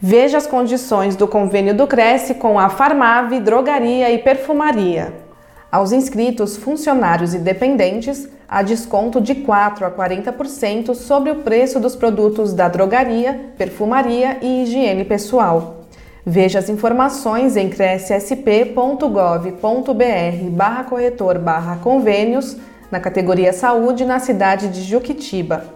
Veja as condições do convênio do Cresce com a Farmave, Drogaria e Perfumaria. Aos inscritos, funcionários e dependentes, há desconto de 4 a 40% sobre o preço dos produtos da drogaria, perfumaria e higiene pessoal. Veja as informações em crescsp.gov.br barra corretor barra convênios na categoria Saúde na cidade de Juquitiba.